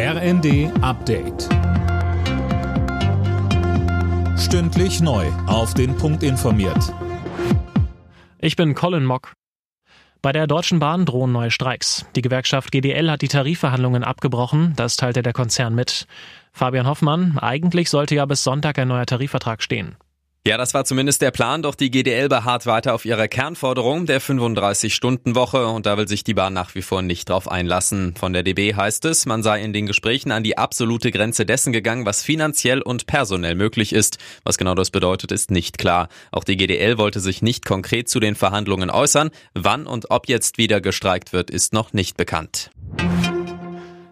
RND Update. Stündlich neu. Auf den Punkt informiert. Ich bin Colin Mock. Bei der Deutschen Bahn drohen neue Streiks. Die Gewerkschaft GDL hat die Tarifverhandlungen abgebrochen, das teilte der Konzern mit. Fabian Hoffmann, eigentlich sollte ja bis Sonntag ein neuer Tarifvertrag stehen. Ja, das war zumindest der Plan, doch die GDL beharrt weiter auf ihrer Kernforderung der 35-Stunden-Woche und da will sich die Bahn nach wie vor nicht drauf einlassen. Von der DB heißt es, man sei in den Gesprächen an die absolute Grenze dessen gegangen, was finanziell und personell möglich ist. Was genau das bedeutet, ist nicht klar. Auch die GDL wollte sich nicht konkret zu den Verhandlungen äußern. Wann und ob jetzt wieder gestreikt wird, ist noch nicht bekannt.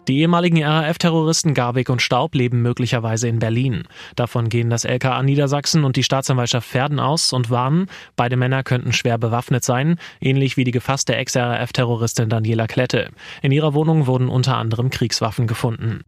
Die ehemaligen RAF-Terroristen Garwig und Staub leben möglicherweise in Berlin. Davon gehen das LKA Niedersachsen und die Staatsanwaltschaft Verden aus und warnen, beide Männer könnten schwer bewaffnet sein, ähnlich wie die gefasste Ex-RAF-Terroristin Daniela Klette. In ihrer Wohnung wurden unter anderem Kriegswaffen gefunden.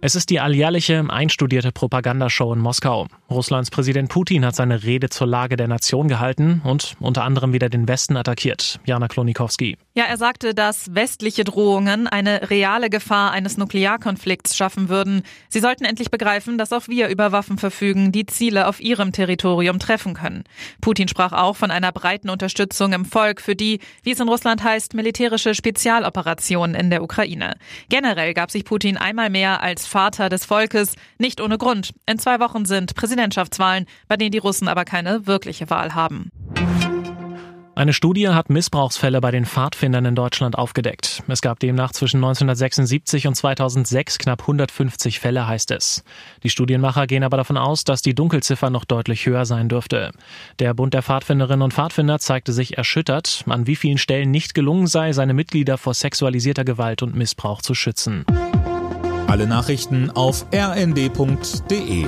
Es ist die alljährliche, einstudierte Propagandashow in Moskau. Russlands Präsident Putin hat seine Rede zur Lage der Nation gehalten und unter anderem wieder den Westen attackiert. Jana Klonikowski. Ja, er sagte, dass westliche Drohungen eine reale Gefahr eines Nuklearkonflikts schaffen würden. Sie sollten endlich begreifen, dass auch wir über Waffen verfügen, die Ziele auf ihrem Territorium treffen können. Putin sprach auch von einer breiten Unterstützung im Volk für die, wie es in Russland heißt, militärische Spezialoperation in der Ukraine. Generell gab sich Putin einmal mehr als Vater des Volkes, nicht ohne Grund. In zwei Wochen sind Präsidentschaftswahlen, bei denen die Russen aber keine wirkliche Wahl haben. Eine Studie hat Missbrauchsfälle bei den Pfadfindern in Deutschland aufgedeckt. Es gab demnach zwischen 1976 und 2006 knapp 150 Fälle, heißt es. Die Studienmacher gehen aber davon aus, dass die Dunkelziffer noch deutlich höher sein dürfte. Der Bund der Pfadfinderinnen und Pfadfinder zeigte sich erschüttert, an wie vielen Stellen nicht gelungen sei, seine Mitglieder vor sexualisierter Gewalt und Missbrauch zu schützen. Alle Nachrichten auf rnd.de